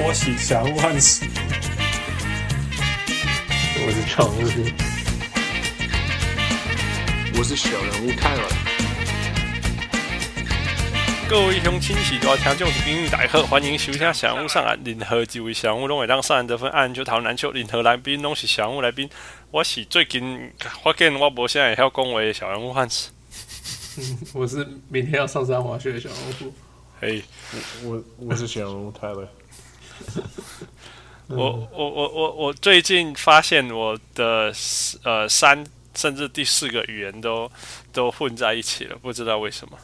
我是小人物汉斯，我是小人物，我是小人物泰尔。各位乡亲是大听众朋友大家好，欢迎收听小人物上岸。任何几位小人物拢会让上岸得分，按篮球讨论篮球，任何来宾拢是小人物来宾。我是最近发现我无啥会晓讲话的小人物汉斯。我是明天要上山滑雪的小人物。嘿，我我我是小人物泰勒。我我我我我最近发现我的呃三甚至第四个语言都都混在一起了，不知道为什么。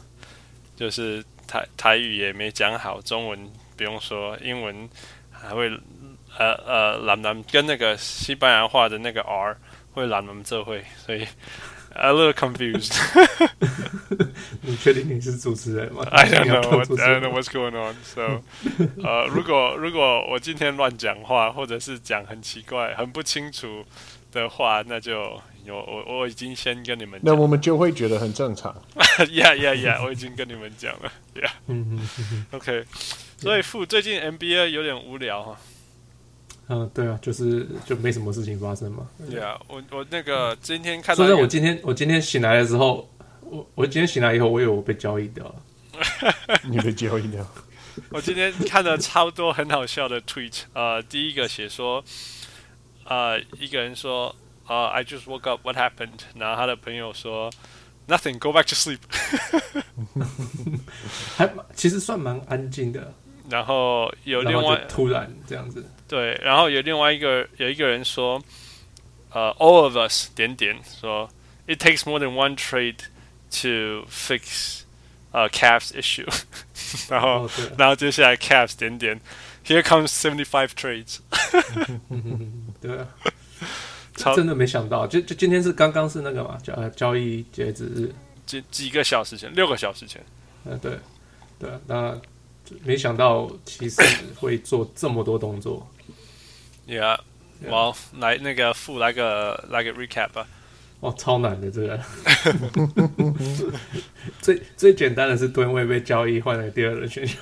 就是台台语也没讲好，中文不用说，英文还会呃呃懒懒跟那个西班牙话的那个 R 会懒懒这会，所以。A little confused。你确定你是主持人吗？I don't know. I don't know what's going on. So，呃，如果如果我今天乱讲话，或者是讲很奇怪、很不清楚的话，那就有我我已经先跟你们讲。那我们就会觉得很正常。Yeah, yeah, yeah. 我已经跟你们讲了。Yeah. OK。所以傅最近 NBA 有点无聊哈。嗯，对啊，就是就没什么事情发生嘛。对啊，我我那个今天看到，说在我今天我今天醒来的时候，我我今天醒来以后，我以为我被交易掉了。你被交易掉？我今天看了超多很好笑的 tweet。呃，第一个写说，呃，一个人说，呃，I just woke up, what happened？然后他的朋友说，Nothing, go back to sleep。还其实算蛮安静的。然后有另外突然这样子。对，然后有另外一个有一个人说，呃，all of us 点点说，it takes more than one trade to fix 呃 Cavs issue，然后、哦、然后接下来 Cavs 点点，here comes seventy five trades，对啊，真的没想到，就就今天是刚刚是那个嘛交交易截止日，几几个小时前，六个小时前，嗯，对对，那没想到其实会做这么多动作。Yeah，我、well, 来那个复来个来个 recap 吧。哇，超难的这个。最最简单的是吨位被交易换来第二轮选秀。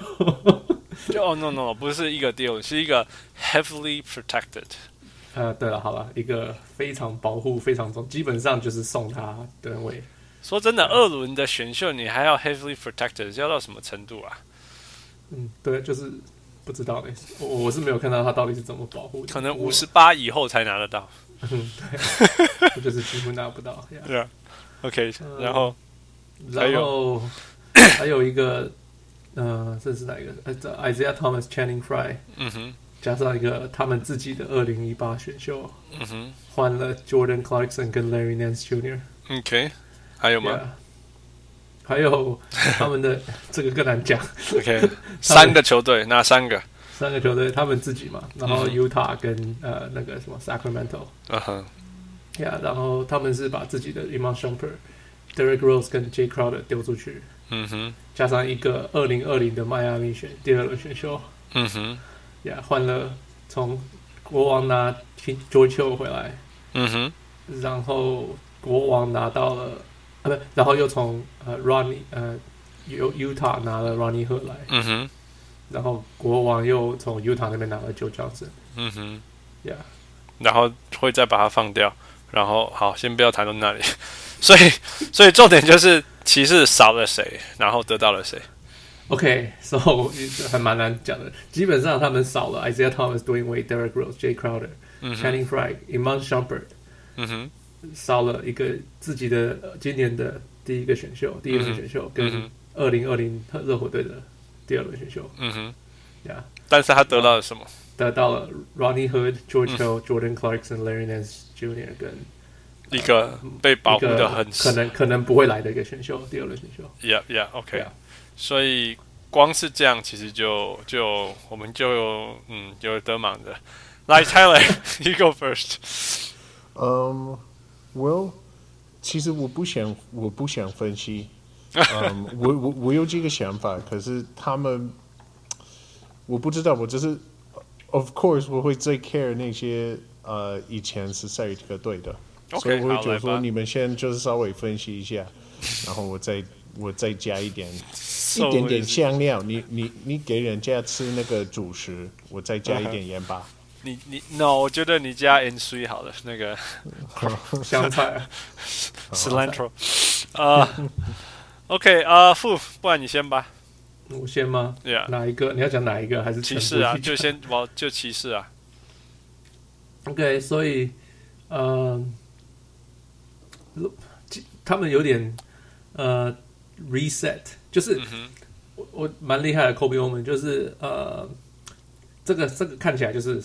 就哦、oh, no no，不是一个 deal，是一个 heavily protected。呃，对了，好了，一个非常保护非常重，基本上就是送他吨位。说真的，二轮的选秀你还要 heavily protected，要到什么程度啊？嗯，对，就是。不知道呢，我我是没有看到他到底是怎么保护的。可能五十八以后才拿得到。嗯，对，我就是几乎拿不到。对啊，OK，然后，然后 还有一个，呃，这是哪一个？呃，Isaiah Thomas、Channing Frye，嗯哼，加上一个他们自己的二零一八选秀，嗯哼，换了 Jordan Clarkson 跟 Larry Nance Jr. OK，还有吗？还有 他们的这个更难讲。OK，三个球队，哪三个？三个球队，他们自己嘛。然后 Utah 跟、嗯、呃那个什么 Sacramento。嗯哼。Yeah，然后他们是把自己的 Iman Shumpert、Derrick Rose 跟 Jay Crowder 丢出去。嗯哼。加上一个二零二零的迈阿密选第二轮选秀。嗯哼。Yeah，换了从国王拿 George Hill 回来。嗯哼。然后国王拿到了。啊不，然后又从呃 Ronnie 呃由 Utah 拿了 Ronnie Hood 来，嗯哼，然后国王又从 Utah 那边拿了 Joe Johnson，嗯哼，Yeah，然后会再把它放掉，然后好，先不要谈到那里，所以所以重点就是骑士少了谁，然后得到了谁？OK，so、okay, 还蛮难讲的，基本上他们少了 Isaiah Thomas、Dwyane Wade、Derrick Rose、Jay Crowder、嗯、Channing Frye、Iman Shumpert，嗯哼。少了一个自己的今年的第一个选秀，第一轮选秀跟二零二零热火队的第二轮选秀。嗯哼，呀，但是他得到了什么？得到了 Ronnie Hood、George Hill、Jordan Clarkson、Larry Nance Jr. 跟一个被保护的很可能可能不会来的一个选秀，第二轮选秀。Yeah, yeah, OK。所以光是这样，其实就就我们就有嗯有得忙的。来，Tyler，you go first。嗯。Well，其实我不想，我不想分析。嗯，我我我有这个想法，可是他们，我不知道，我只是，of course，我会最 care 那些呃以前是赛尔特队的，okay, 所以我会觉得说你们先就是稍微分析一下，然后我再我再加一点一点点香料。你你你给人家吃那个主食，我再加一点盐巴。Uh-huh. 你你 no，我觉得你加 N C 好了，那个 香菜 cilantro 啊。OK 啊，傅，不然你先吧。我先吗？Yeah，哪一个？你要讲哪一个？还是骑士啊？就先我就骑士啊。OK，所以呃，他们有点呃 reset，就是、嗯、我我蛮厉害的 Kobe Bryant 就是呃，这个这个看起来就是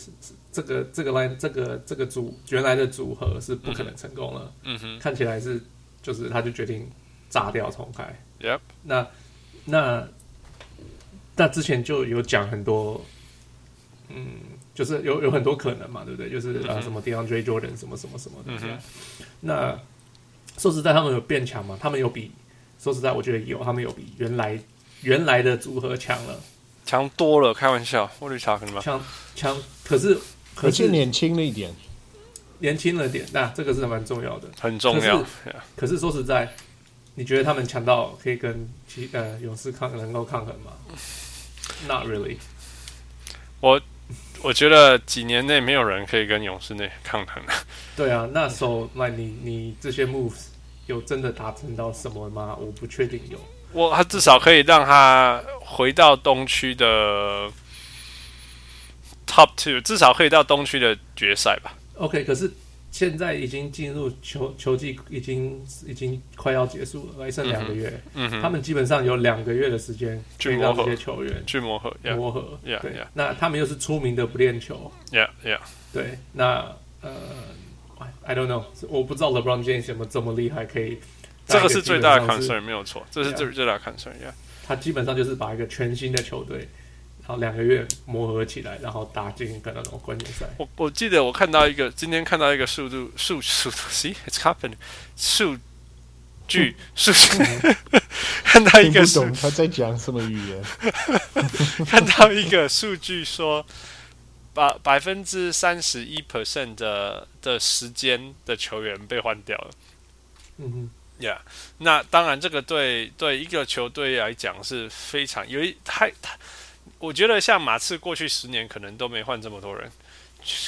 这个这个 line 这个这个组原来的组合是不可能成功了。嗯哼，看起来是就是他就决定炸掉重开。Yep，那那那之前就有讲很多，嗯。就是有有很多可能嘛，对不对？就是啊，什么 DeAndre Jordan 什么什么什么的。嗯、那说实在，他们有变强吗？他们有比说实在，我觉得有，他们有比原来原来的组合强了，强多了。开玩笑，我绿茶可能吗？强强，可是可是年轻了一点，年轻了点。那这个是蛮重要的，很重要。可是，可是说实在，你觉得他们强到可以跟其呃勇士抗能够抗衡吗？Not really。我。我觉得几年内没有人可以跟勇士内抗衡。对啊，那时候那你你这些 moves 有真的达成到什么吗？我不确定有。我他至少可以让他回到东区的 top two，至少可以到东区的决赛吧。OK，可是。现在已经进入球球季，已经已经快要结束了，还剩两个月。嗯哼，他们基本上有两个月的时间去让这些球员去磨合，磨合。Yeah, 对 yeah. 那他们又是出名的不练球。Yeah, yeah. 对，那呃，I don't know，我不知道 LeBron James 有没有这么厉害，可以。这个是最大的 concern，没有错，这是最最大的 concern。Yeah. 他基本上就是把一个全新的球队。然后两个月磨合起来，然后打进一个那种关键赛。我我记得我看到一个，今天看到一个数度数数，see it's happening，数据数据，看到一个懂他在讲什么语言。看到一个数据说，把百分之三十一 percent 的的时间的球员被换掉了。嗯哼，Yeah，那当然这个对对一个球队来讲是非常有一太太。我觉得像马刺过去十年可能都没换这么多人，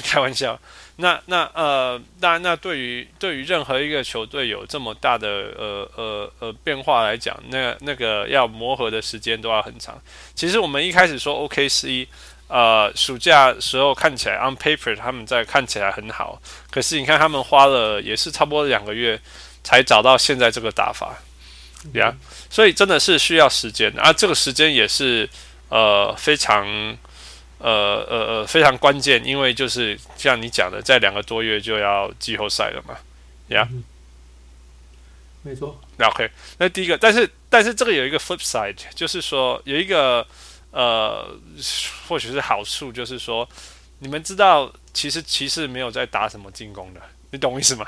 开玩笑。那那呃，当然，那对于对于任何一个球队有这么大的呃呃呃变化来讲，那那个要磨合的时间都要很长。其实我们一开始说 OKC，呃，暑假时候看起来 on paper 他们在看起来很好，可是你看他们花了也是差不多两个月才找到现在这个打法，对啊，所以真的是需要时间啊，这个时间也是。呃，非常，呃呃呃，非常关键，因为就是像你讲的，在两个多月就要季后赛了嘛，呀、没错。OK，那第一个，但是但是这个有一个 flip side，就是说有一个呃，或许是好处，就是说你们知道，其实骑士没有在打什么进攻的，你懂我意思吗？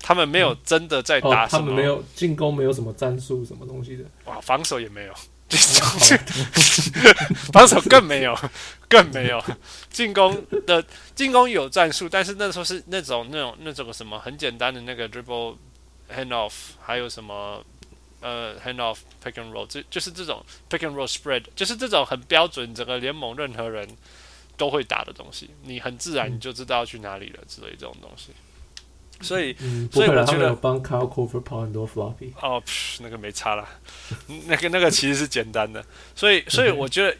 他们没有真的在打什么，嗯哦、他们没有进攻，没有什么战术，什么东西的，哇，防守也没有。防守更没有，更没有。进攻的进攻有战术，但是那时候是那种那种那种什么很简单的那个 dribble hand off，还有什么呃 hand off pick and roll，这就是这种 pick and roll spread，就是这种很标准，整个联盟任何人都会打的东西，你很自然你就知道要去哪里了之类这种东西。所以，嗯、所以我觉得帮 Kyle Korver 跑很多 floppy。哦，那个没差啦，那个那个其实是简单的。所以，所以我觉得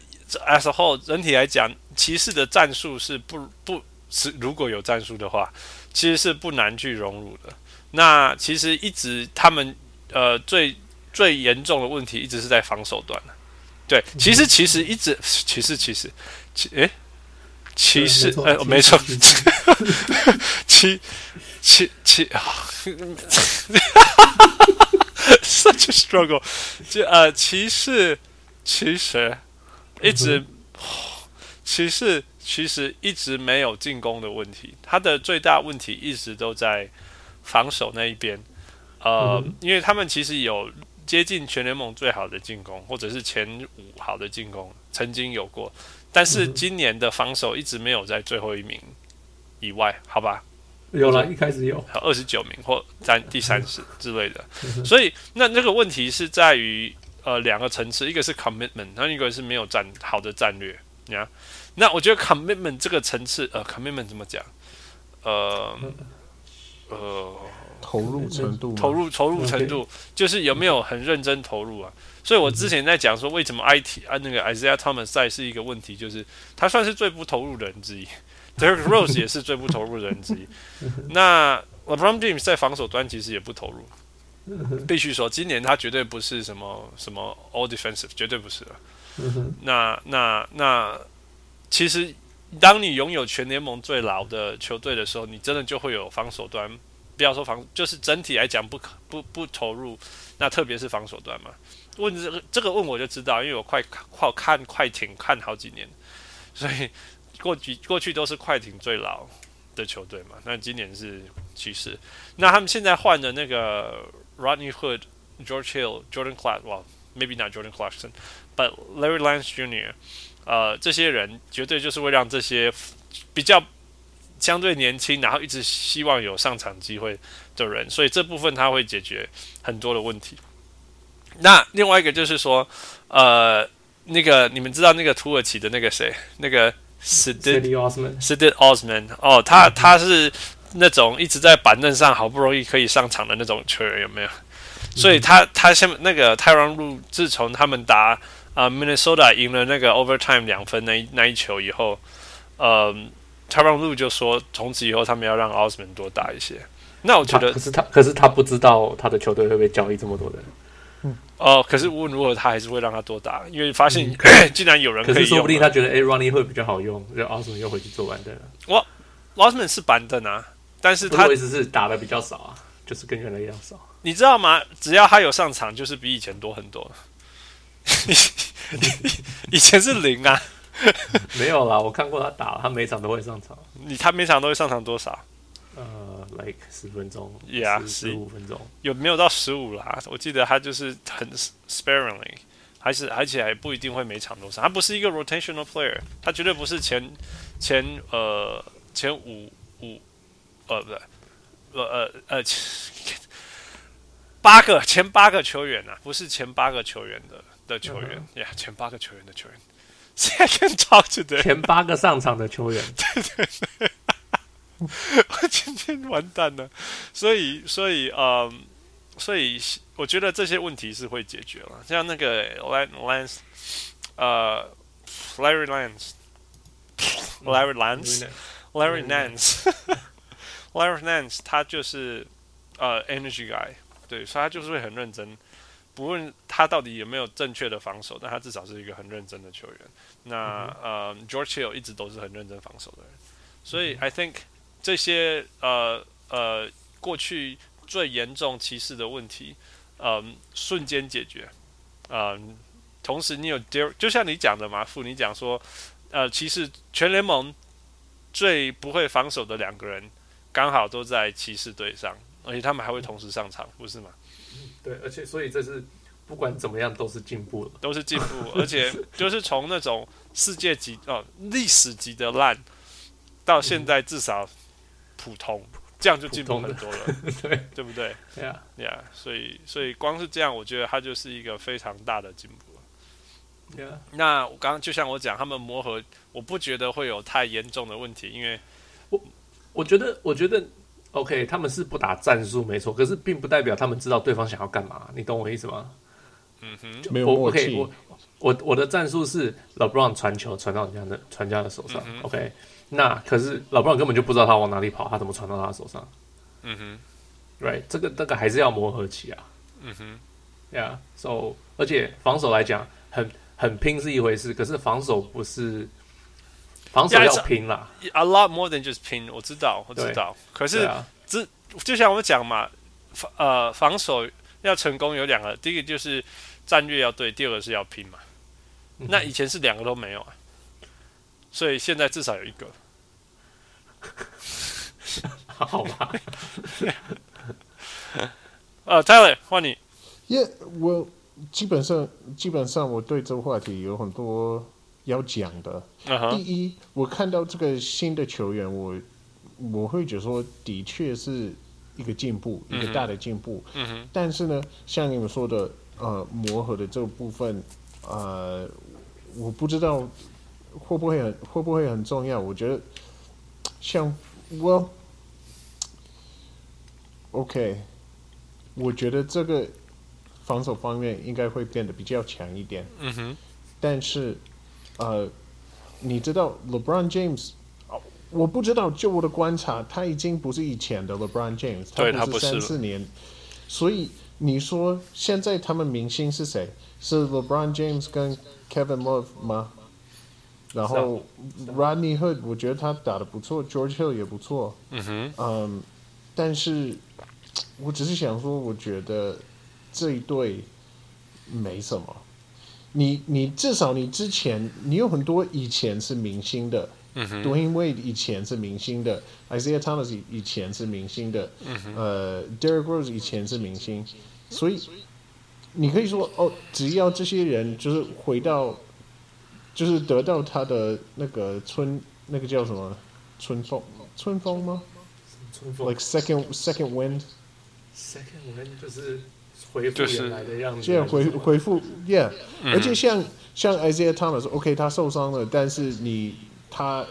as a whole 整体来讲，骑士的战术是不不是如果有战术的话，其实是不难去融入的。那其实一直他们呃最最严重的问题一直是在防守端。对，其实其实一直骑士其实其诶骑士哎没错，骑。骑骑啊，such a struggle，就呃，骑士其实一直，骑士其实一直没有进攻的问题，他的最大问题一直都在防守那一边，呃，因为他们其实有接近全联盟最好的进攻，或者是前五好的进攻，曾经有过，但是今年的防守一直没有在最后一名以外，好吧？有了，一开始有二十九名或占第三十之类的。所以那那个问题是在于呃两个层次，一个是 commitment，然后一个是没有战好的战略。你看，那我觉得 commitment 这个层次，呃，commitment 怎么讲？呃呃，投入程度，投入投入程度，就是有没有很认真投入啊？所以我之前在讲说，为什么 IT 啊那个 Isaiah Thomas 在是一个问题，就是他算是最不投入的人之一，Derrick Rose 也是最不投入的人之一。那 LeBron James 在防守端其实也不投入，必须说，今年他绝对不是什么什么 All Defensive，绝对不是了。那那那，其实当你拥有全联盟最老的球队的时候，你真的就会有防守端，不要说防，就是整体来讲不可不不投入。那特别是防守端嘛，问这个这个问我就知道，因为我快快看快艇看好几年，所以过去过去都是快艇最老的球队嘛。那今年是骑士，那他们现在换的那个 Rodney Hood、George Hill、Jordan Clark，哇，maybe not Jordan Clarkson，but Larry Lance Jr.，呃，这些人绝对就是会让这些比较相对年轻，然后一直希望有上场机会的人，所以这部分他会解决很多的问题。那另外一个就是说，呃，那个你们知道那个土耳其的那个谁，那个 Cedi Osman，Cedi Osman，哦，他他是那种一直在板凳上好不容易可以上场的那种球员，有没有？所以他他先那个泰伦路，自从他们打啊、呃、Minnesota 赢了那个 overtime 两分那一那一球以后，呃，泰伦路就说从此以后他们要让 Osman 多打一些。那我觉得，可是他，可是他不知道他的球队会不会交易这么多人。嗯，哦、呃，可是无论如何，他还是会让他多打，因为发现 竟然有人可以用。可是说不定他觉得，哎，Ronnie 会比较好用，让 Osman 又回去做板凳了。我 Osman 是板凳啊，但是他意思是打的比较少啊，就是跟原来一样少。你知道吗？只要他有上场，就是比以前多很多。以前是零啊，没有啦，我看过他打，他每场都会上场。你他每场都会上场多少？呃、uh,，like 十分钟，yeah，十五分钟，有没有到十五啦？我记得他就是很 sparingly，还是而且还不一定会每场都上。他不是一个 rotational player，他绝对不是前前呃前五五呃不对呃呃呃 八个前八个球员呐、啊，不是前八个球员的的球员呀，uh 前八个球员的球员。Second talk today，前八个上场的球员，对对对。我今天完蛋了，所以，所以，嗯，所以我觉得这些问题是会解决了。像那个 Lance，呃，Larry Lance，Larry Lance，Larry Nance，Larry Nance，他就是呃，energy guy，对，所以他就是会很认真，不论他到底有没有正确的防守，但他至少是一个很认真的球员。那呃，George Hill 一直都是很认真防守的人，所以 I think。这些呃呃过去最严重歧视的问题，嗯、呃，瞬间解决，嗯、呃，同时你有 Derek，就像你讲的嘛，傅，你讲说，呃，骑士全联盟最不会防守的两个人，刚好都在骑士队上，而且他们还会同时上场，不是吗？对，而且所以这是不管怎么样都是进步了，都是进步，而且就是从那种世界级哦历史级的烂，到现在至少。普通，这样就进步很多了，对对不对？对呀，对呀，所以所以光是这样，我觉得他就是一个非常大的进步了。对啊，那我刚刚就像我讲，他们磨合，我不觉得会有太严重的问题，因为我我觉得我觉得 OK，他们是不打战术没错，可是并不代表他们知道对方想要干嘛，你懂我意思吗？嗯哼，没有默契。我我我的战术是 LeBron 传球传到人家的传家的手上，OK。那可是老布朗根本就不知道他往哪里跑，他怎么传到他手上？嗯哼，Right，这个这个还是要磨合期啊。嗯哼，Yeah，So，而且防守来讲，很很拼是一回事，可是防守不是防守要拼啦。A lot more than just 拼，我知道，我知道。可是这、啊、就像我讲嘛，防呃防守要成功有两个，第一个就是战略要对，第二个是要拼嘛。那以前是两个都没有啊。所以现在至少有一个，好吧？呃，Tyler，换你。耶，我基本上基本上我对这个话题有很多要讲的。Uh huh. 第一，我看到这个新的球员，我我会觉得说，的确是一个进步，一个大的进步。嗯哼。但是呢，像你们说的，呃，磨合的这个部分，呃，我不知道会不会很会不会很重要。我觉得像我，OK，我觉得这个防守方面应该会变得比较强一点。嗯哼。但是，呃。你知道 LeBron James？我不知道，就我的观察，他已经不是以前的 LeBron James，他不是三四年。所以你说现在他们明星是谁？是 LeBron James 跟 Kevin Love 吗？然后 Rodney Hood，我觉得他打的不错，George Hill 也不错。嗯哼。嗯，但是我只是想说，我觉得这一对没什么。你你至少你之前你有很多以前是明星的，嗯哼，Dwyane Wade 以前是明星的，Isaiah Thomas 以前是明星的，嗯哼，呃，Derrick Rose 以前是明星，所以你可以说哦，只要这些人就是回到，就是得到他的那个春那个叫什么？春风？春风吗？春风？Like second second wind，second wind 就是。恢复原来的样子，这样回恢复，Yeah，、嗯、而且像像 Isaiah Thomas，OK，、okay, 他受伤了，但是你他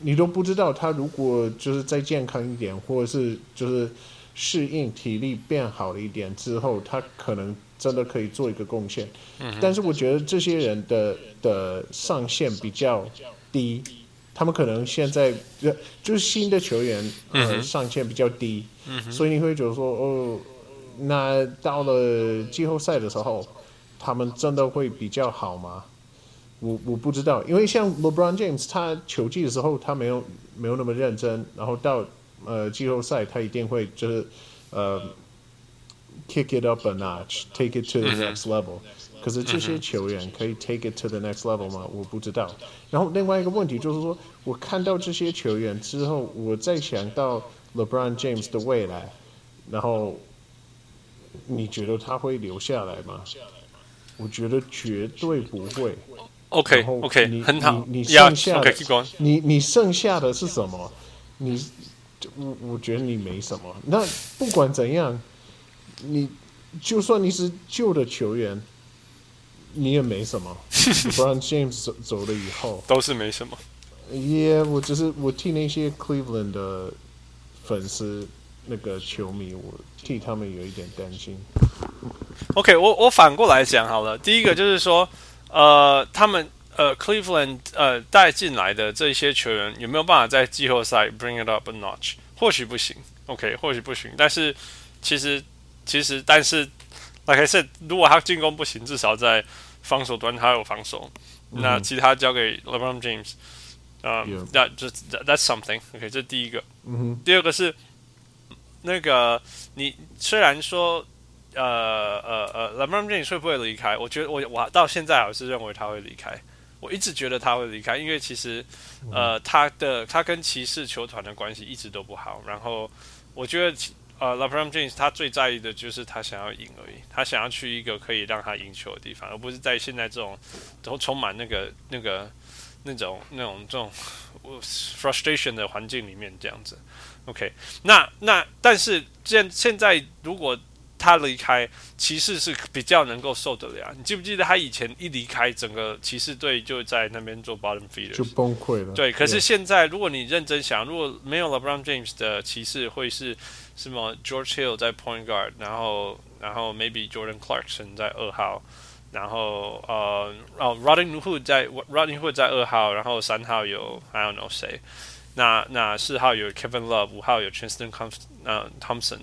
你都不知道他如果就是再健康一点，或者是就是适应体力变好了一点之后，他可能真的可以做一个贡献。嗯、但是我觉得这些人的的上限比较低，他们可能现在就就是新的球员，呃，嗯、上限比较低，嗯、所以你会觉得说哦。那到了季后赛的时候，他们真的会比较好吗？我我不知道，因为像 LeBron James，他球季的时候他没有没有那么认真，然后到呃季后赛他一定会就是呃 kick it up a notch，take it to the next level。可是这些球员可以 take it to the next level 吗？我不知道。然后另外一个问题就是说，我看到这些球员之后，我再想到 LeBron James 的未来，然后。你觉得他会留下来吗？我觉得绝对不会。OK OK，很好。你剩下你你剩下的是什么？你我我觉得你没什么。那不管怎样，你就算你是旧的球员，你也没什么。不然 James 走走了以后，都是没什么。耶，yeah, 我只是我替那些 Cleveland 的粉丝。那个球迷，我替他们有一点担心。OK，我我反过来讲好了。第一个就是说，呃，他们呃，Cleveland 呃带进来的这些球员有没有办法在季后赛 bring it up a notch？或许不行，OK，或许不行。但是其实其实但是，like I said，如果他进攻不行，至少在防守端他有防守。嗯、那其他交给 LeBron James，啊、呃，那就 Yeah. that's something。OK，这是第一个。嗯哼。第二个是。那个，你虽然说，呃呃呃，LeBron James 会不会离开？我觉得我我到现在还是认为他会离开。我一直觉得他会离开，因为其实，呃，他的他跟骑士球团的关系一直都不好。然后，我觉得，呃，LeBron James 他最在意的就是他想要赢而已，他想要去一个可以让他赢球的地方，而不是在现在这种都充满那个那个那种那种这种 frustration 的环境里面这样子。OK，那那但是现现在如果他离开，骑士是比较能够受得了。你记不记得他以前一离开，整个骑士队就在那边做 bottom feeder 就崩溃了。对，可是现在如果你认真想，如果没有了 Brown James 的骑士会是什么？George Hill 在 point guard，然后然后 maybe Jordan Clarkson 在二号，然后呃哦 Rodney Hood 在 Rodney Hood 在二号，然后三号有 I don't know 谁。那那四号有 Kevin Love，五号有 Tristan 呃 Thompson，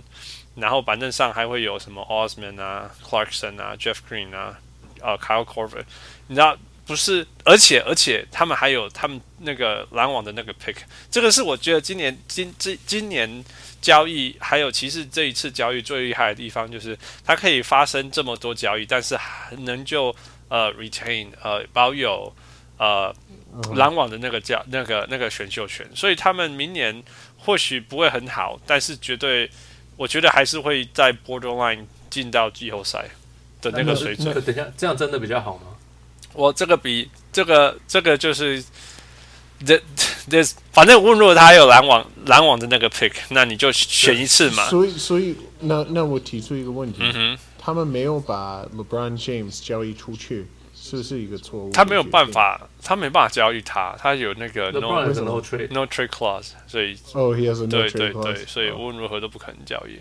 然后板凳上还会有什么 Osman 啊、Clarkson 啊、Jeff Green 啊、呃 Kyle Korver，你知道不是？而且而且他们还有他们那个篮网的那个 pick，这个是我觉得今年今今今年交易还有其实这一次交易最厉害的地方，就是它可以发生这么多交易，但是还能就呃 retain 呃保有呃。篮网的那个叫那个那个选秀权，所以他们明年或许不会很好，但是绝对，我觉得还是会在 borderline 进到季后赛的那个水准。等一下，这样真的比较好吗？我这个比这个这个就是，the there's 反正无论如果他有篮网篮网的那个 pick，那你就选一次嘛。所以所以那那我提出一个问题，嗯哼，他们没有把 LeBron James 交易出去。是不是一个错误？他没有办法，他没办法交易他，他有那个 no no trade no trade clause，所以哦，he has a no trade clause，对对对，所以无论如何都不可能交易。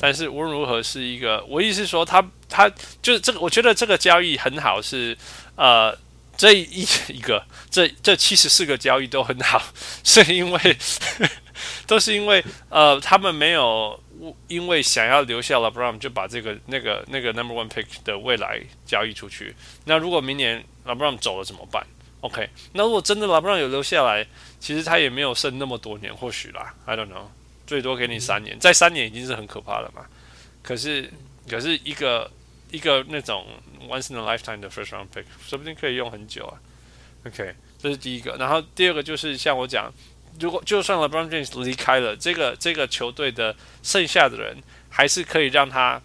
但是无论如何是一个，我意思是说，他他就是这个，我觉得这个交易很好，是呃，这一一个这这七十四个交易都很好，是因为 都是因为呃，他们没有。因为想要留下 LeBron，就把这个那个那个 Number One Pick 的未来交易出去。那如果明年 LeBron 走了怎么办？OK，那如果真的 LeBron 有留下来，其实他也没有剩那么多年，或许啦，I don't know，最多给你三年，在三年已经是很可怕了嘛。可是，可是一个一个那种 Once in a Lifetime 的 First Round Pick，说不定可以用很久啊。OK，这是第一个。然后第二个就是像我讲。如果就算 LeBron James 离开了，这个这个球队的剩下的人还是可以让他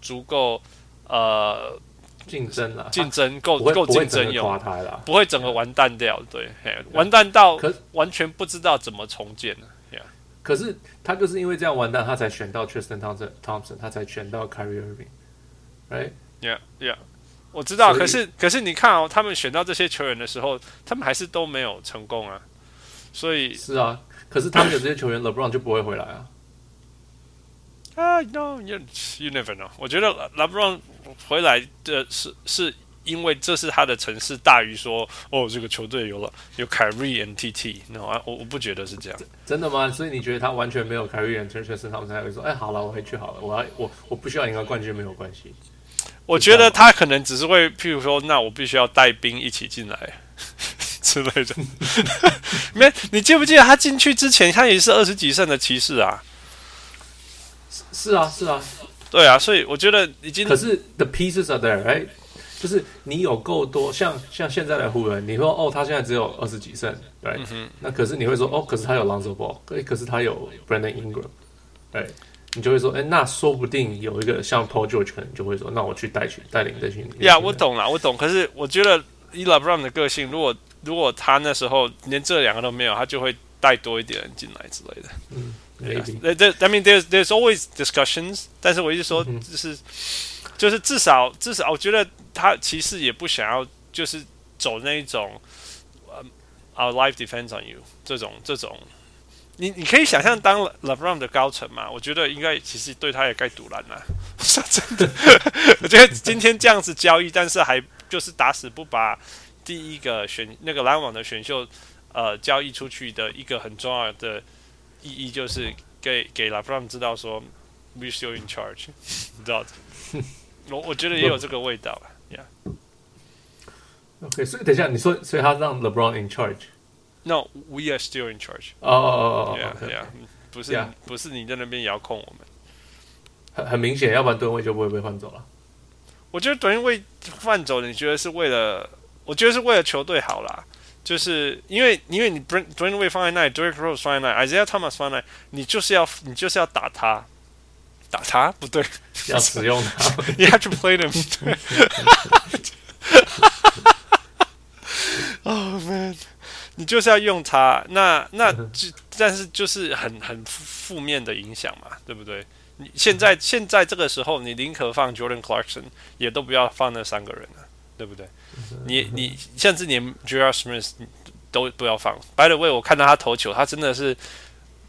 足够呃竞争了，竞争够够竞争用，不会整个完蛋掉，对，完蛋到完全不知道怎么重建了。可是他就是因为这样完蛋，他才选到 Tristan Thompson，他才选到 Kyrie Irving，right？Yeah，Yeah，我知道。可是可是你看哦，他们选到这些球员的时候，他们还是都没有成功啊。所以是啊，可是他们有这些球员，LeBron 就不会回来啊。啊、uh,，No，you you never know。我觉得 LeBron 回来的是是因为这是他的城市大于说哦，这个球队有了有 Kyrie and TT。No，我我不觉得是这样。真的吗？所以你觉得他完全没有 Kyrie and TT，他们才会说，哎，好了，我回去好了，我要我我不需要赢个冠军没有关系。我觉得他可能只是会，譬如说，那我必须要带兵一起进来。之类的，没？你记不记得他进去之前，他也是二十几胜的骑士啊？是啊，是啊，对啊，所以我觉得已经。可是 the pieces are there，哎，就是你有够多，像像现在的湖人，你说哦，他现在只有二十几胜，对，嗯、那可是你会说哦，可是他有 Lonzo Ball，哎，可是他有 Brandon Ingram，对，你就会说，哎，那说不定有一个像 Paul George 可能就会说，那我去带去带领这群。呀，我懂了，我懂。可是我觉得以 LeBron 的个性，如果如果他那时候连这两个都没有，他就会带多一点人进来之类的。嗯，对。I mean, there's there's always discussions，但是我一直说，就是、嗯、就是至少至少，我觉得他其实也不想要，就是走那一种呃、um,，our life depends on you 这种这种。你你可以想象当 LeBron 的高层嘛？我觉得应该其实对他也该堵拦了。说真的，我觉得今天这样子交易，但是还就是打死不把。第一个选那个篮网的选秀，呃，交易出去的一个很重要的意义，就是给给 LeBron 知道说，we still in charge，你知道？我我觉得也有这个味道啊，Yeah。OK，所以等一下你说，所以他让 LeBron in charge？No，we are still in charge。哦哦哦，Yeah，Yeah，不是不是你在那边遥控我们，很很明显，要不然吨位就不会被换走了。我觉得吨位换走，你觉得是为了？我觉得是为了球队好啦，就是因为因为你 Dwyane Wade 放在那里，Derrick Rose 放在那里，Isaiah Thomas 放在那里，你就是要你就是要打他，打他？不对，要使用他，You have to play them。Oh man，你就是要用他，那那就但是就是很很负面的影响嘛，对不对？你现在现在这个时候，你宁可放 Jordan Clarkson，也都不要放那三个人了，对不对？你你甚至连 J.R. Smith 都不要放。By the way，我看到他投球，他真的是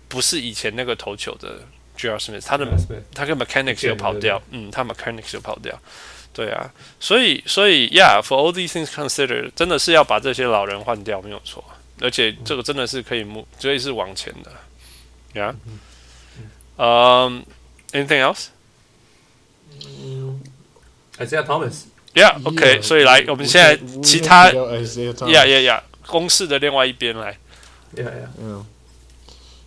不是以前那个投球的 J.R. Smith，他的他跟 mechanics 又跑掉，嗯，他 mechanics 又跑掉，对啊，所以所以 Yeah，for all these things considered，真的是要把这些老人换掉，没有错，而且这个真的是可以目，所以是往前的，Yeah，嗯，anything else？嗯，Isaiah Thomas。Yeah，OK，所以来，我们现在其他，Yeah，Yeah，Yeah，公式的另外一边来，Yeah，Yeah，嗯，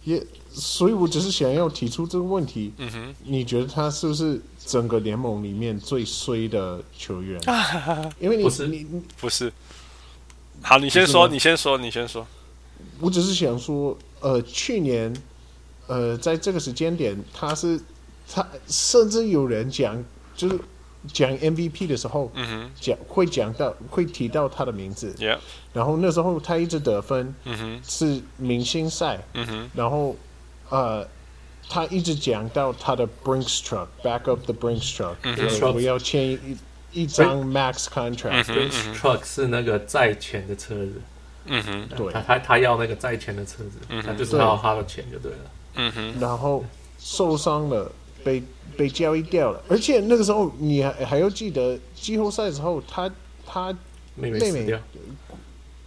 也，所以我只是想要提出这个问题，嗯哼，你觉得他是不是整个联盟里面最衰的球员？因为你不是。你不是，好，你先说，你先说，你先说。我只是想说，呃，去年，呃，在这个时间点，他是他甚至有人讲，就是。讲 MVP 的时候，嗯哼，讲会讲到会提到他的名字，Yeah，然后那时候他一直得分，嗯哼，是明星赛，嗯哼，然后呃，他一直讲到他的 Brinks truck，back up the Brinks truck，我要签一一张 max contract，Brinks truck 是那个在前的车子，嗯哼，对，他他他要那个在前的车子，他就是要他的钱就对了，嗯哼，然后受伤了。被被交易掉了，而且那个时候你还还要记得季后赛之后，他他妹妹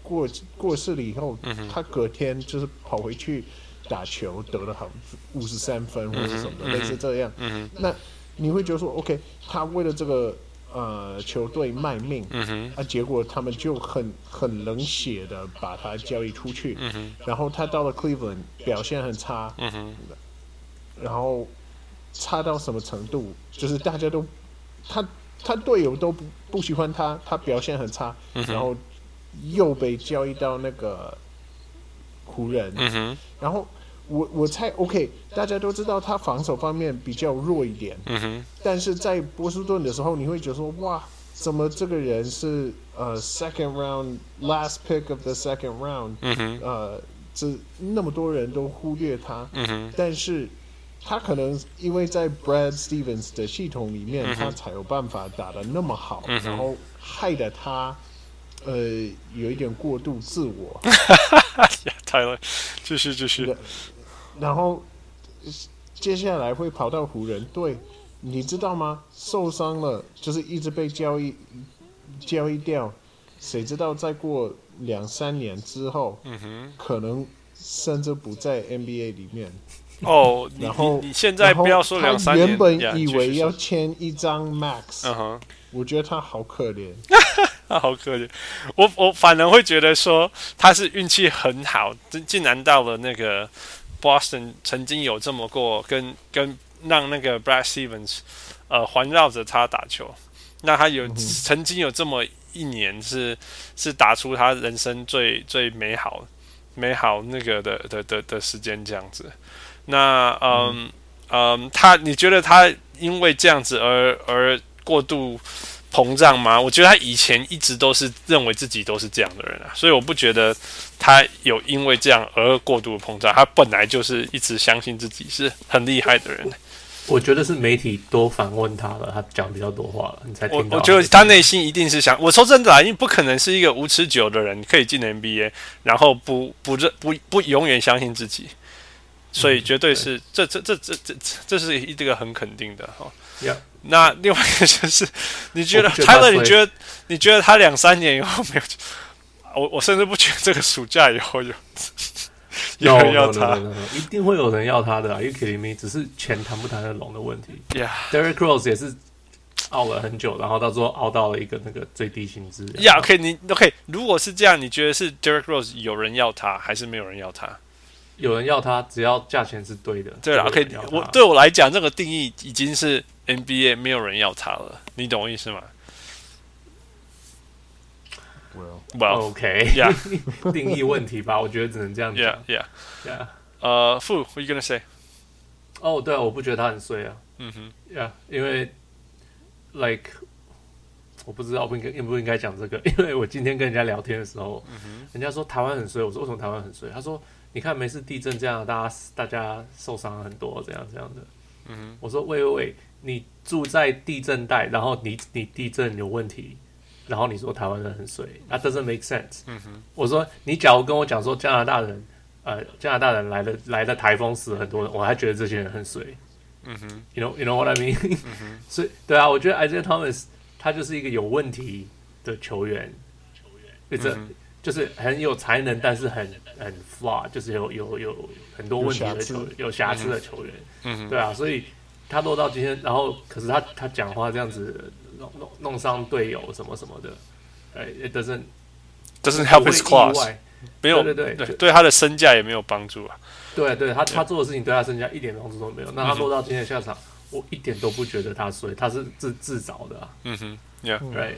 过过世了以后，嗯、他隔天就是跑回去打球，得了好五十三分或者什么的，类似这样。嗯、那你会觉得说，OK，他为了这个呃球队卖命，嗯、啊，结果他们就很很冷血的把他交易出去，嗯、然后他到了 Cleveland 表现很差，嗯、然后。差到什么程度？就是大家都，他他队友都不不喜欢他，他表现很差，嗯、然后又被交易到那个湖人，嗯、然后我我猜 OK，大家都知道他防守方面比较弱一点，嗯、但是在波士顿的时候，你会觉得说哇，怎么这个人是呃 second round last pick of the second round，、嗯、呃，这那么多人都忽略他，嗯、但是。他可能因为在 Brad Stevens 的系统里面，嗯、他才有办法打得那么好，嗯、然后害得他呃有一点过度自我。太了，继续继续。然后接下来会跑到湖人队，你知道吗？受伤了，就是一直被交易交易掉，谁知道再过两三年之后，嗯、可能甚至不在 NBA 里面。哦，然后你现在不要说两三年，原本以为要签一张 Max，嗯哼，我觉得他好可怜，他好可怜。我我反而会觉得说他是运气很好，竟竟然到了那个 Boston，曾经有这么过跟跟让那个 Brad Stevens 呃环绕着他打球，那他有、嗯、曾经有这么一年是是打出他人生最最美好美好那个的的的的时间这样子。那嗯嗯，他你觉得他因为这样子而而过度膨胀吗？我觉得他以前一直都是认为自己都是这样的人啊，所以我不觉得他有因为这样而过度膨胀。他本来就是一直相信自己是很厉害的人。我觉得是媒体多反问他了，他讲比较多话了，你才听到。我我觉得他内心一定是想，我说真的啊，因为不可能是一个无持久的人可以进 NBA，然后不不认不不，不永远相信自己。所以绝对是，这这这这这这是一这个很肯定的哈。Yeah. 那另外一个就是，你觉得泰勒？你觉得你觉得他两三年以后没有？我我甚至不觉得这个暑假以后有 有人要他，一定会有人要他的。You kidding me？只是钱谈不谈得拢的问题。Yeah，Derrick Rose 也是熬了很久，然后到最后熬到了一个那个最低薪资。Yeah，OK，、okay, 你 OK，如果是这样，你觉得是 Derrick Rose 有人要他，还是没有人要他？有人要他，只要价钱是对的。对啦，可以我对我来讲，这个定义已经是 NBA 没有人要他了，你懂我意思吗？Well，Well，OK，Yeah，定义问题吧，我觉得只能这样讲。Yeah，Yeah，Yeah。呃，Fu，what you gonna say？哦，对啊，我不觉得他很衰啊。嗯哼，Yeah，因为，Like，我不知道不应该应不应该讲这个，因为我今天跟人家聊天的时候，人家说台湾很衰，我说为什么台湾很衰？他说。你看，每次地震这样，大家大家受伤很多，这样这样的。嗯，我说喂喂喂，你住在地震带，然后你你地震有问题，然后你说台湾人很水，那 doesn't make sense。嗯哼，我说你假如跟我讲说加拿大人，呃，加拿大人来了来了台风死了很多人，我还觉得这些人很水。嗯哼，you know you know what I mean？嗯，所以对啊，我觉得 Isaiah Thomas 他就是一个有问题的球员，球员，对这。嗯就是很有才能，但是很很 flaw，就是有有有很多问题的球，有瑕疵的球员。嗯，对啊，所以他落到今天，然后可是他他讲话这样子弄弄弄伤队友什么什么的，哎，it doesn't doesn't help his class，没有对对对对他的身价也没有帮助啊。对对，他他做的事情对他身价一点帮助都没有。那他落到今天的下场，我一点都不觉得他衰，他是自自找的。嗯哼，Yeah，right，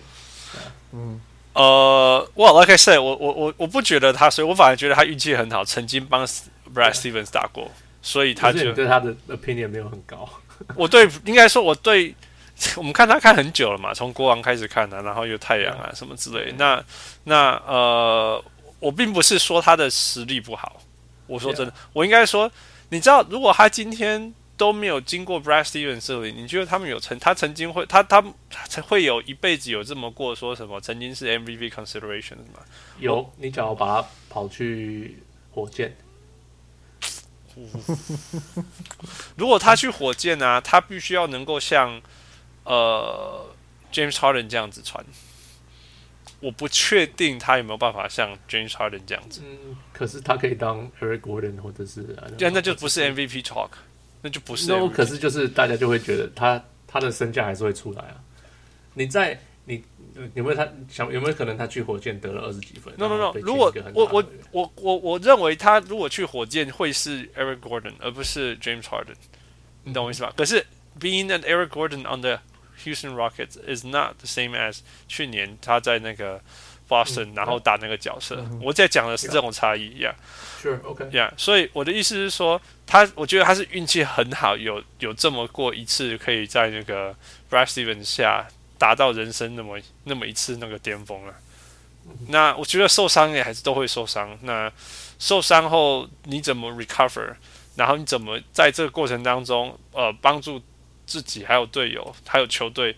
嗯。呃，哇，like I said，我我我我不觉得他，所以我反而觉得他运气很好，曾经帮 Brad Stevens 打过，所以他就对他的 opinion 没有很高。我对应该说，我对我们看他看很久了嘛，从国王开始看的，啊，然后有太阳啊什么之类。那那呃，我并不是说他的实力不好，我说真的，我应该说，你知道，如果他今天都没有经过 Brad Stevens 这里，你觉得他们有曾他曾经会他他才会有一辈子有这么过，说什么曾经是 MVP consideration 吗？有，你只要把他跑去火箭。如果他去火箭呢、啊，他必须要能够像呃 James Harden 这样子传。我不确定他有没有办法像 James Harden 这样子。嗯，可是他可以当 Eric Gordon 或者是，对，那就不是 MVP talk，那就不是。那可是就是大家就会觉得他他的身价还是会出来啊。你在你。有没有他想有没有可能他去火箭得了二十几分？No No No，如果我我我我我认为他如果去火箭会是 Eric Gordon 而不是 James Harden，你懂我意思吧？可是 Being an Eric Gordon on the Houston Rockets is not the same as 去年他在那个 Boston 然后打那个角色。我在讲的是这种差异呀。Sure OK 呀，所以我的意思是说，他我觉得他是运气很好，有有这么过一次可以在那个 Brad Stevens 下。达到人生那么那么一次那个巅峰了，那我觉得受伤也还是都会受伤。那受伤后你怎么 recover？然后你怎么在这个过程当中呃帮助自己还有队友还有球队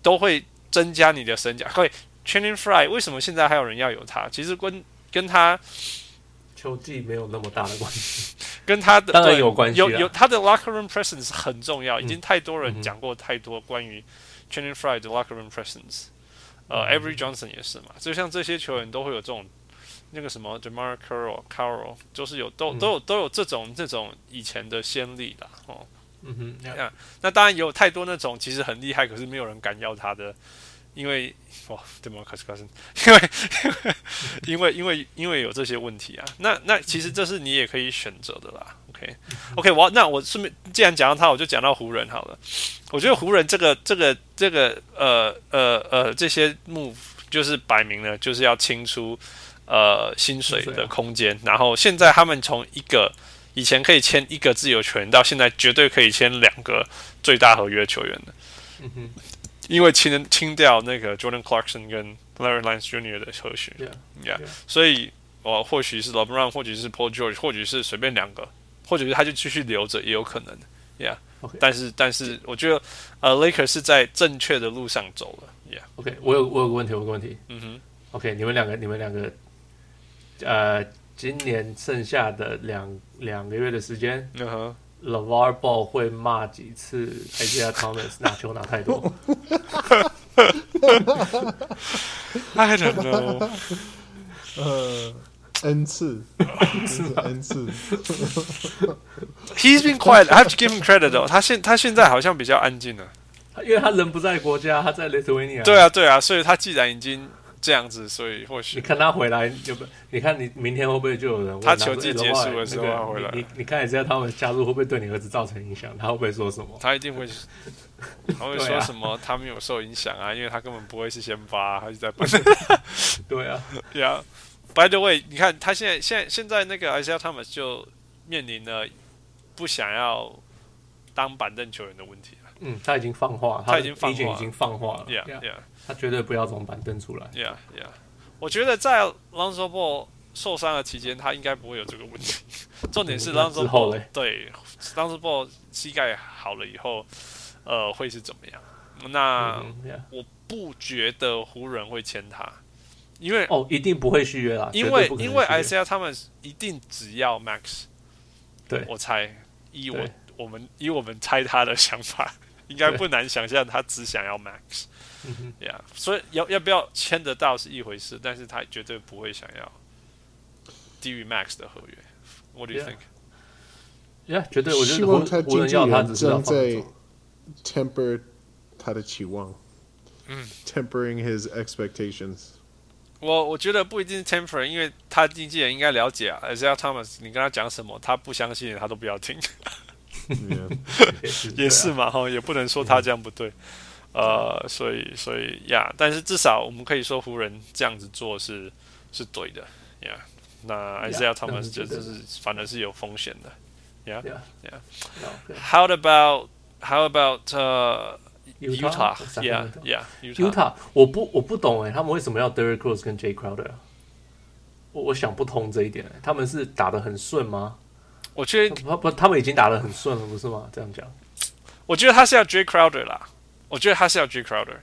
都会增加你的身价。所以 Channing Frye 为什么现在还有人要有他？其实跟跟他球技没有那么大的关系，跟他的当然有关系。有有他的 locker room presence 很重要，已经太多人讲过太多关于。Channing Frye 的 locker room presence，呃、uh,，Avery Johnson 也是嘛，就像这些球员都会有这种那个什么 DeMarre Carroll Carroll 就是有都都有都有这种这种以前的先例啦。哦，嗯哼，那.那当然也有太多那种其实很厉害，可是没有人敢要他的，因为哇，DeMarre Carroll 因为因为因为因为有这些问题啊，那那其实这是你也可以选择的啦。OK，OK，我那我顺便既然讲到他，我就讲到湖人好了。我觉得湖人这个这个这个呃呃呃这些 move 就是摆明了就是要清出呃薪水的空间，然后现在他们从一个以前可以签一个自由球员，到现在绝对可以签两个最大合约球员的。嗯哼，因为清清掉那个 Jordan Clarkson 跟 Larry Lance Jr. 的合约，Yeah，所以我或许是 LeBron，或许是 Paul George，或许是随便两个。或者是他就继续留着也有可能，Yeah，Okay. 但是但是我觉得呃，Lakers 是在正确的路上走了，Yeah，OK，我有我有个问题，我有个问题，嗯哼，OK，你们两个你们两个，呃，今年剩下的两两个月的时间，嗯哼，LeVar Ball 会骂几次 Isaiah Thomas 拿球拿太多？I don't know，呃。N 次，N 次，He's been quiet. I have to give him credit 哦。他现他现在好像比较安静了，因为他人不在国家，他在 Lithuania。对啊，对啊，所以他既然已经这样子，所以或许你看他回来就不？你看你明天会不会就有人问他球季结束的时候他回来？你你看一下他们加入会不会对你儿子造成影响？他会不会说什么？他一定会，他会说什么？他没有受影响啊，因为他根本不会是先发，他就在本。对啊，对啊。By the way，你看他现在现在现在那个 Isaiah Thomas 就面临了不想要当板凳球员的问题了。嗯，他已经放话，他已经放话，已经放话了。Yeah, yeah，他绝对不要从板凳出来。Yeah, yeah。我觉得在 Lonzo Ball 受伤的期间，他应该不会有这个问题。重点是 Lonzo Ball 对 Lonzo Ball 膝盖好了以后，呃，会是怎么样？那.我不觉得湖人会签他。因为哦，一定不会续约啦。因为因为 Isaiah 他们一定只要 Max，对，我猜以我我们以我们猜他的想法，应该不难想象他只想要 Max，呀，所以要要不要签得到是一回事，但是他绝对不会想要低于 Max 的合约。What do you think？呀，绝对，我觉得希望他经纪人正在 temper 他的期望，嗯，tempering his expectations。我我觉得不一定是 temper，因为他经纪人应该了解啊。Isaiah Thomas，你跟他讲什么，他不相信，他都不要听。也是嘛，哈，也不能说他这样不对。呃，所以所以呀，但是至少我们可以说湖人这样子做是是对的呀。那 Isaiah Thomas 就就是反而是有风险的。Yeah, yeah. How about how about 呃 Utah，Yeah，Yeah，Utah，我不我不懂哎，他们为什么要 Derrick Rose 跟 Jay Crowder？我我想不通这一点，他们是打的很顺吗？我觉得不不，他们已经打得很顺了，不是吗？这样讲，我觉得他是要追 Crowder 啦。我觉得他是要追 Crowder，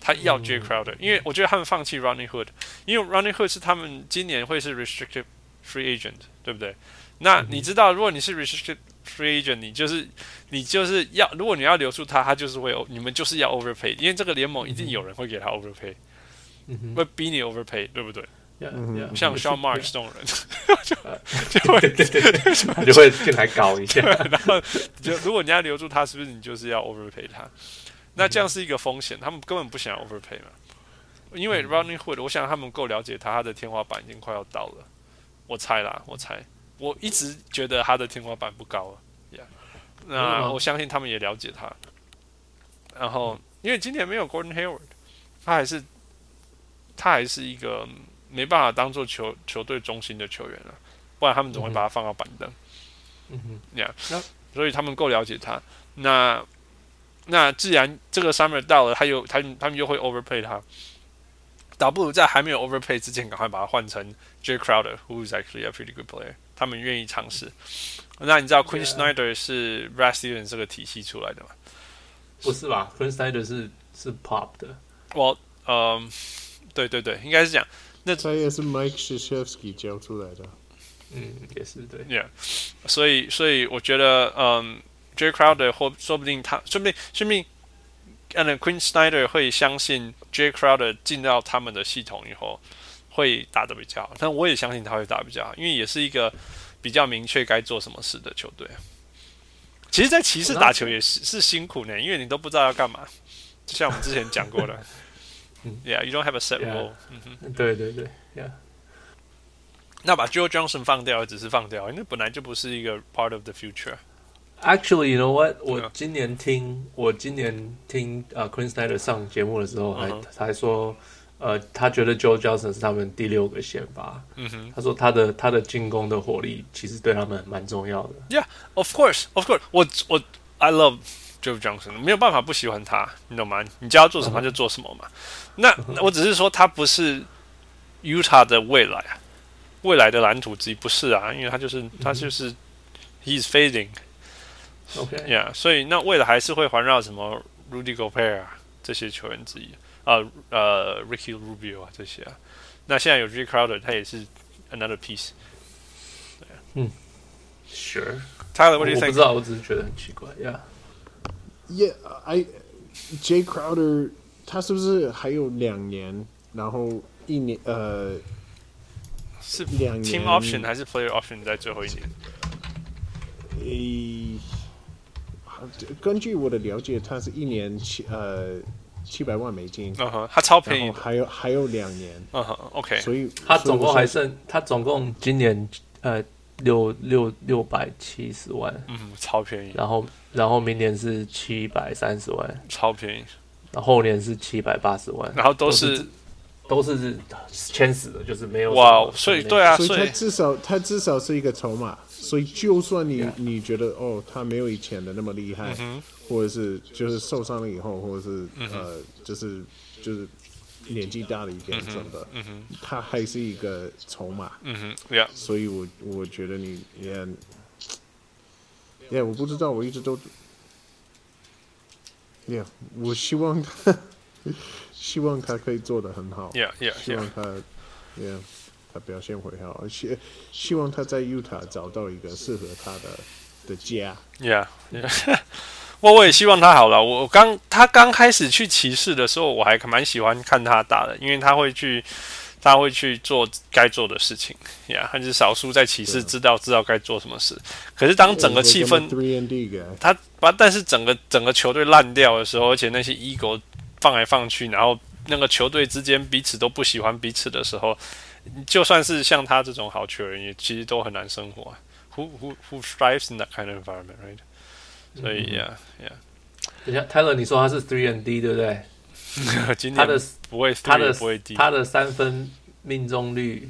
他要追 Crowder，因为我觉得他们放弃 Running Hood，因为 Running Hood 是他们今年会是 Restricted Free Agent，对不对？那你知道，如果你是 Restricted Free Agent，你就是你就是要，如果你要留住他，他就是会，你们就是要 Overpay，因为这个联盟一定有人会给他 Overpay，会逼你 Overpay，对不对？嗯、像 Sean Marks 这种人，就就会就会进来搞一下，然后就如果你要留住他，是不是你就是要 Overpay 他？那这样是一个风险，他们根本不想 Overpay 嘛。因为 Ronnie Hood，我想他们够了解他，他的天花板已经快要到了。我猜啦，我猜，我一直觉得他的天花板不高了。Yeah. 那我相信他们也了解他。然后，因为今年没有 Gordon Hayward，他还是他还是一个。没办法当做球球队中心的球员了，不然他们总会把他放到板凳。嗯哼，这样，所以他们够了解他。那那既然这个 summer 到了，他又他他们又会 overpay 他，倒不如在还没有 overpay 之前，赶快把他换成 Jay Crowder，who is actually a pretty good player。他们愿意尝试。那你知道 Queen Snyder 是 Brad Stevens 这个体系出来的吗？不是吧？Queen Snyder 是是 Pop 的。我嗯，对对对，应该是这样。那他也是 Mike Krzyzewski 教出来的，嗯，也是对，Yeah，所以所以我觉得，嗯，Jay Crowder 或说不定他，说不定说不定，嗯，Queen Snyder 会相信 Jay Crowder 进到他们的系统以后会打得比较好，但我也相信他会打得比较好，因为也是一个比较明确该做什么事的球队。其实，在骑士打球也是是辛苦呢，因为你都不知道要干嘛，就像我们之前讲过的。Yeah, you don't have a set role. Yeah. 对对对，Yeah. 那把 Joe Johnson 放掉，只是放掉，因为本来就不是一个 part of the future. Actually, you know what？我今年听我今年听呃 Quinn Snyder 上节目的时候，还、uh huh. 还说，呃，他觉得 Joe Johnson 是他们第六个先发。嗯哼、uh，huh. 他说他的他的进攻的火力其实对他们蛮重要的。Yeah, of course, of course. 我我 I love Joe Johnson，没有办法不喜欢他，你懂吗？你叫他做什么就做什么嘛。Uh. 那我只是说，他不是 Utah 的未来啊，未来的蓝图之一不是啊，因为他就是他就是 He's fading，OK，Yeah，所以那未来还是会环绕什么 Rudy Gobert 啊这些球员之一啊，呃，Ricky Rubio 啊这些啊，那现在有 Jay Crowder，他也是 another piece，嗯，Sure，Tyler，我不知道，我只是觉得很奇怪，Yeah，Yeah，I Jay Crowder。他是不是还有两年？然后一年呃，是两年 team option 还是 player option 在最后一年？诶，根据我的了解，他是一年七呃七百万美金。嗯哼，他超便宜。还有还有两年。嗯哼，OK。所以他总共还剩他总共今年呃六六六百七十万。嗯，超便宜。然后然后明年是七百三十万，超便宜。然后年是七百八十万，然后都是都是签死的，就是没有哇，所以对啊，所以他至少他至少是一个筹码，所以就算你你觉得哦，他没有以前的那么厉害，或者是就是受伤了以后，或者是呃，就是就是年纪大了一点什么的，他还是一个筹码，嗯哼，对，所以我我觉得你也，也我不知道，我一直都。Yeah，我希望他，希望他可以做得很好。希望他，Yeah，他表现会好，而且希望他在 Utah 找到一个适合他的的家。我我也希望他好了。我刚他刚开始去骑士的时候，我还蛮喜欢看他打的，因为他会去。他会去做该做的事情，呀，还是少数在骑士知道知道该做什么事。可是当整个气氛，他把但是整个整个球队烂掉的时候，而且那些 ego 放来放去，然后那个球队之间彼此都不喜欢彼此的时候，就算是像他这种好球员，也其实都很难生活。Who who who thrives in that kind of environment, right？所以呀呀，等下，Tyler，你说他是 three and D 对不对？他的不会，他的不会低他的三分命中率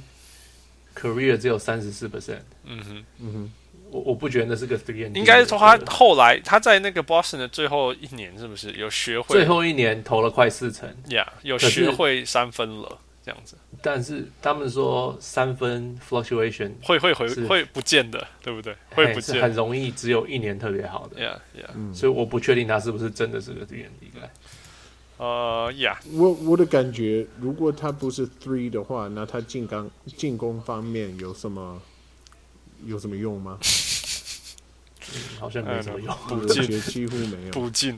，career 只有三十四 percent。嗯哼，嗯哼，我我不觉得那是个 three and D。应该是从他后来他在那个 Boston 的最后一年是不是有学会？最后一年投了快四成，呀，yeah, 有学会三分了这样子。但是他们说三分 fluctuation 会会回会不见的，对不对？会不见，很容易只有一年特别好的。呀呀，所以我不确定他是不是真的是个 D guy。呃呀，我我的感觉，如果他不是 three 的话，那他进攻进攻方面有什么有什么用吗？嗯，好像没什么用，补进几乎没有补进。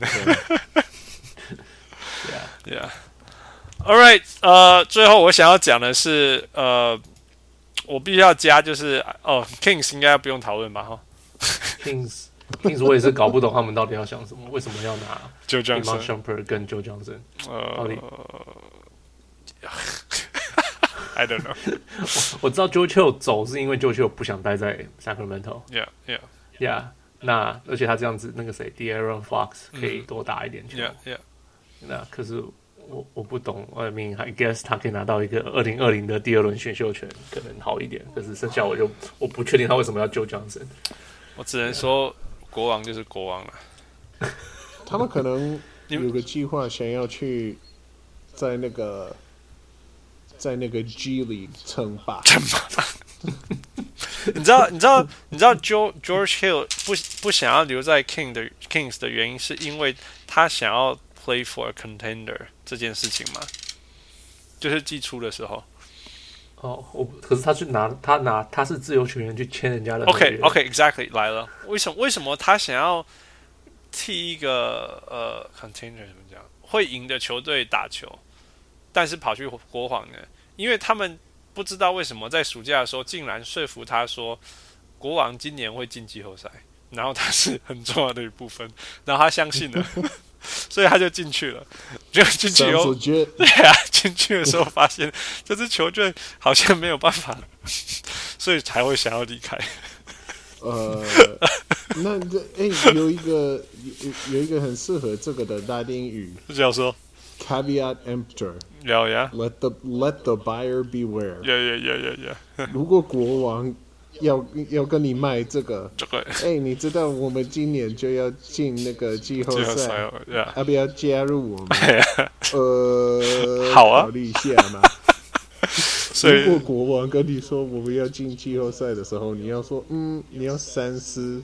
Yeah，yeah。All right，呃，最后我想要讲的是，呃，我必须要加，就是哦，Kings 应该不用讨论吧？哈，Kings。Kings 我也是搞不懂他们到底要想什么，为什么要拿 Joe Johnson、跟 Joe Johnson？呃，I don't know 我。我知道 Joe Chill 走是因为 Joe Chill 不想待在 Sacramento。Yeah, yeah, yeah。那而且他这样子，那个谁，De'Aaron Fox 可以多打一点球。Yeah, yeah。那可是我我不懂，I mean, I guess 他可以拿到一个二零二零的第二轮选秀权，可能好一点。可是剩下我就我不确定他为什么要 Joe Johnson。我只能说。国王就是国王了，他们可能 有个计划，想要去在那个在那个 G 里称霸。你知道？你知道？你知道？George George Hill 不不想要留在 King 的 Kings 的原因，是因为他想要 play for a contender 这件事情吗？就是季初的时候。哦，我可是他去拿他拿他是自由球员去签人家的。OK OK Exactly 来了，为什么为什么他想要替一个呃 contender 怎么讲会赢的球队打球，但是跑去国王呢？因为他们不知道为什么在暑假的时候竟然说服他说国王今年会进季后赛，然后他是很重要的一部分，然后他相信了。所以他就进去了，就进去以后，对啊，进去的时候发现这支球队好像没有办法，所以才会想要离开。呃，那这哎、欸，有一个有有一个很适合这个的拉丁语，是要说 caveat emptor，要呀，let the let the buyer beware，呀呀呀呀呀，如果国王。要要跟你卖这个，哎、欸，你知道我们今年就要进那个季后赛，要不要加入我们？呃，好啊，考虑一下嘛。如果国王跟你说我们要进季后赛的时候，你要说嗯，你要三思。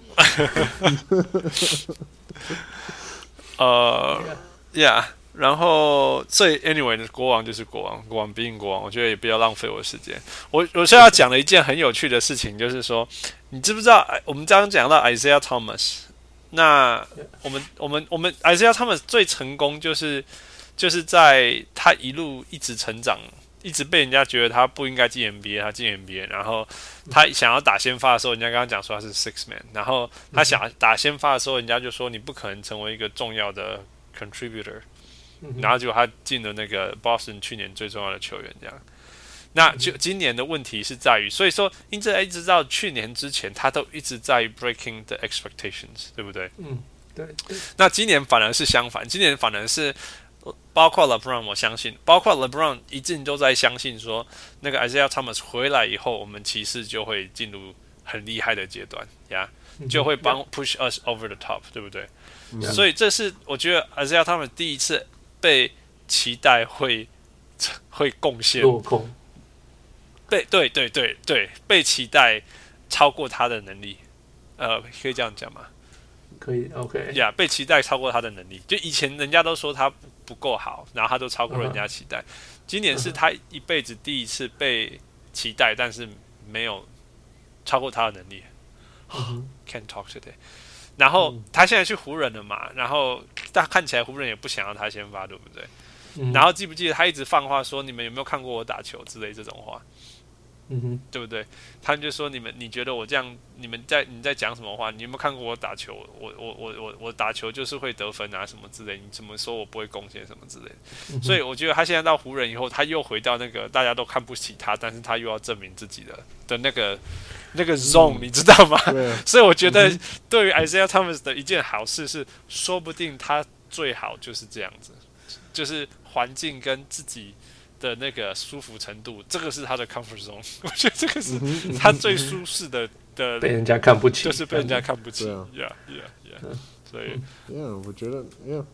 呃，Yeah。然后，所以 anyway 呢，国王就是国王，国王毕竟国王，我觉得也不要浪费我时间。我我现在要讲的一件很有趣的事情，就是说，你知不知道？我们刚刚讲到 Isaiah Thomas，那我们我们我们 Isaiah Thomas 最成功就是就是在他一路一直成长，一直被人家觉得他不应该进 NBA，他进 NBA，然后他想要打先发的时候，人家刚刚讲说他是 six man，然后他想打先发的时候，人家就说你不可能成为一个重要的 contributor。然后结果他进了那个 Boston 去年最重要的球员，这样，那就今年的问题是在于，所以说，因此一直到去年之前，他都一直在 breaking the expectations，对不对？嗯，对。对。那今年反而是相反，今年反而是包括 LeBron，我相信，包括 LeBron 一直都在相信说，那个 Isaiah Thomas 回来以后，我们骑士就会进入很厉害的阶段，呀、yeah?，就会帮 push us over the top，对不对.所以这是我觉得 Isaiah Thomas 第一次。被期待会会贡献落空，被对对对对被期待超过他的能力，呃，可以这样讲吗？可以，OK，呀，yeah, 被期待超过他的能力，就以前人家都说他不够好，然后他都超过人家期待，uh huh. 今年是他一辈子第一次被期待，但是没有超过他的能力。Uh huh. Can't talk today. 然后他现在去湖人了嘛？然后但看起来湖人也不想要他先发，对不对？嗯、然后记不记得他一直放话说：“你们有没有看过我打球？”之类这种话，嗯哼，对不对？他们就说：“你们你觉得我这样？你们在你在讲什么话？你有没有看过我打球？我我我我我打球就是会得分啊，什么之类？你怎么说我不会贡献什么之类的？嗯、所以我觉得他现在到湖人以后，他又回到那个大家都看不起他，但是他又要证明自己的的那个。”那个 zone、嗯、你知道吗？所以我觉得对于 Isaiah Thomas 的一件好事是，说不定他最好就是这样子，就是环境跟自己的那个舒服程度，这个是他的 comfort zone。我觉得这个是他最舒适的的被人家看不起，就是被人家看不起。Yeah, yeah, yeah. 所以，Yeah，我觉得，Yeah。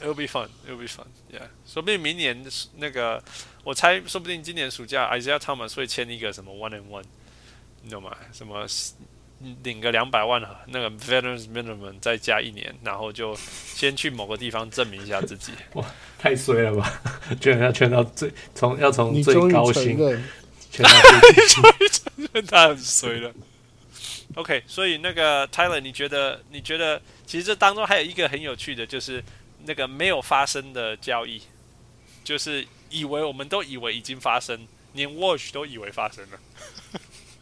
It'll be fun. It'll be fun. Yeah. 说不定明年那个，我猜，说不定今年暑假，Isaiah Thomas 会签一个什么 one and one，你懂吗？什么领个两百万那个 veterans minimum 再加一年，然后就先去某个地方证明一下自己。哇，太衰了吧！居然要圈到最从要从最高薪圈 到最承认他很衰了。OK，所以那个 Tyler，你觉得？你觉得其实这当中还有一个很有趣的，就是。那个没有发生的交易，就是以为我们都以为已经发生，连 Watch 都以为发生了，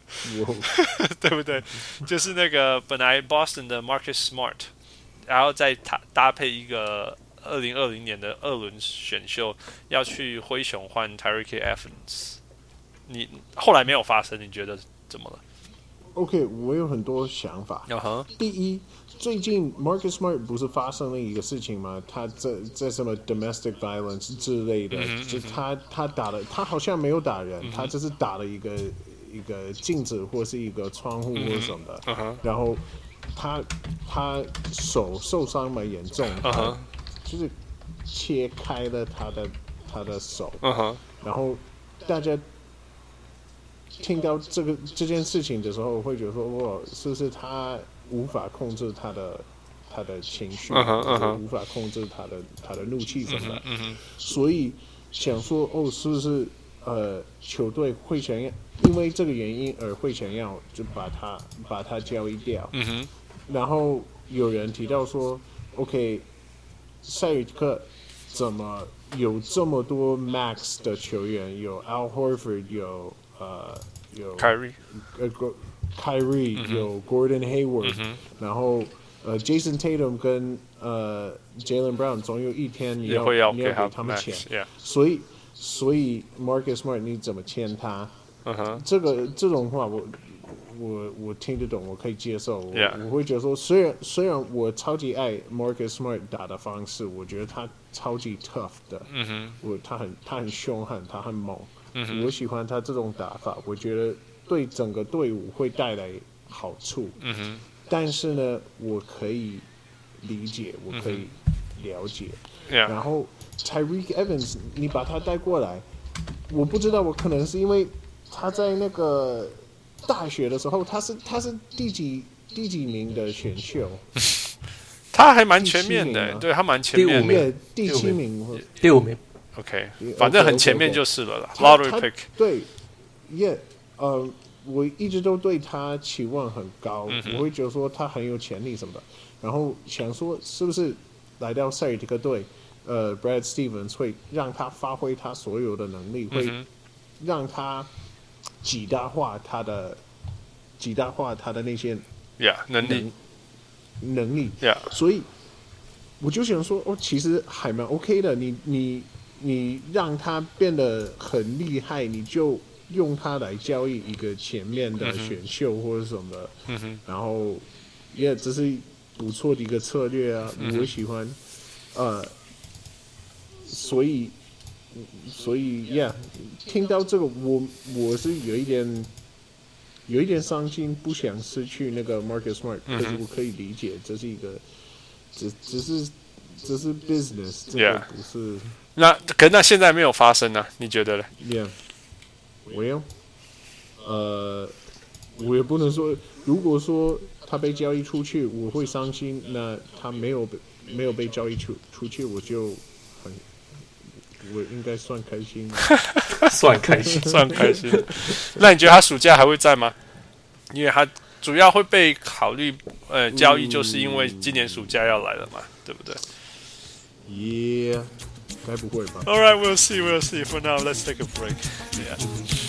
对不对？就是那个本来 Boston 的 Marcus Smart，然后再搭搭配一个二零二零年的二轮选秀要去灰熊换 Tyreke Evans，你后来没有发生，你觉得怎么了？OK，我有很多想法。Uh -huh. 第一。最近 Marcus Smart 不是发生了一个事情吗？他这在什么 domestic violence 之类的，嗯、就他他打了，他好像没有打人，嗯、他只是打了一个一个镜子或是一个窗户或什么的，嗯、然后他他手受伤蛮严重的，嗯，就是切开了他的他的手，嗯，然后大家听到这个这件事情的时候，会觉得说，哇，是不是他？无法控制他的他的情绪，uh -huh, uh -huh. 无法控制他的他的怒气什么的，uh -huh, uh -huh. 所以想说哦，是不是呃球队会想要因为这个原因而会想要就把他把他交易掉。嗯哼。然后有人提到说，OK，塞尔提克怎么有这么多 Max 的球员？有 Al Horford，有呃有 Kyrie 呃 Kyrie、嗯、有 Gordon Hayward，、嗯、然后呃 Jason Tatum 跟呃 Jaylen Brown 总有一天你要，你要给他们签，yeah. 所以所以 Marcus Smart 你怎么签他？嗯哼，这个这种话我我我听得懂，我可以接受。我我会觉得说，虽然虽然我超级爱 Marcus Smart 打的方式，我觉得他超级 tough 的，嗯哼，我他很他很凶悍，他很猛，嗯，我喜欢他这种打法，我觉得。对整个队伍会带来好处，嗯哼，但是呢，我可以理解，我可以了解，嗯、然后 Tyreke Evans，你把他带过来，我不知道，我可能是因为他在那个大学的时候，他是他是第几第几名的选秀，他还蛮全面的，对他蛮全面的，第七名，第五名，OK，反正很前面就是了啦，Lottery pick，对，Yeah。呃，我一直都对他期望很高，嗯，我会觉得说他很有潜力什么的，然后想说是不是来到塞尔提克队，呃，Brad Stevens 会让他发挥他所有的能力，嗯，会让他极大化他的极大化他的那些能能力能力，yeah. 所以我就想说，哦，其实还蛮 OK 的，你你你让他变得很厉害，你就。用它来交易一个前面的选秀或者什么的，嗯、然后也这是不错的一个策略啊，嗯、我喜欢。呃，所以所以，Yeah，听到这个我我是有一点有一点伤心，不想失去那个 Market Smart，可是我可以理解，这是一个只只是只是 business，这个不是。Yeah. 那可那现在没有发生呢、啊？你觉得呢？Yeah，Well，，呃，我也不能说，如果说他被交易出去，我会伤心。那他没有被没有被交易出出去，我就很，我应该算开心，算开心，算开心。那你觉得他暑假还会在吗？因为他主要会被考虑，呃，交易就是因为今年暑假要来了嘛，嗯、对不对？Yeah，该不会吧？All right, we'll see, we'll see. For now, let's take a break. Yeah.